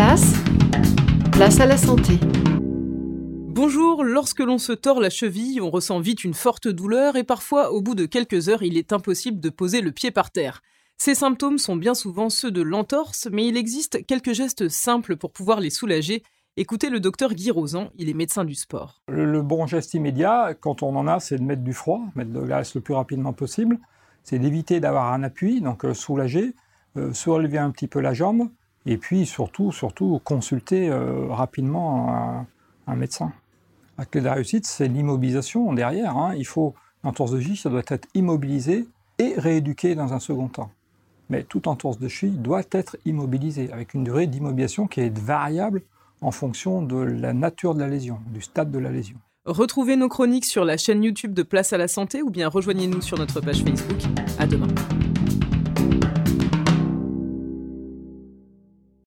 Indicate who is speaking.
Speaker 1: place, place à la santé.
Speaker 2: Bonjour, lorsque l'on se tord la cheville, on ressent vite une forte douleur et parfois, au bout de quelques heures, il est impossible de poser le pied par terre. Ces symptômes sont bien souvent ceux de l'entorse, mais il existe quelques gestes simples pour pouvoir les soulager. Écoutez le docteur Guy Rosan, il est médecin du sport.
Speaker 3: Le, bon geste immédiat, quand on en a, c'est de mettre du froid, mettre de glace le plus rapidement possible. C'est d'éviter d'avoir un appui, donc euh, soulager, euh, relever un petit peu la jambe, et puis surtout, surtout consulter euh, rapidement un, médecin. La clé de la réussite, c'est l'immobilisation derrière. Hein. Il faut, de cheville, ça doit être immobilisé et rééduqué dans un second temps. Mais toute entorse de cheville doit être immobilisée, avec une durée d'immobilisation qui est variable en fonction de la nature de la lésion, du stade de la lésion.
Speaker 2: Retrouvez nos chroniques sur la chaîne YouTube de Place à la Santé ou bien rejoignez-nous sur notre page Facebook. À demain.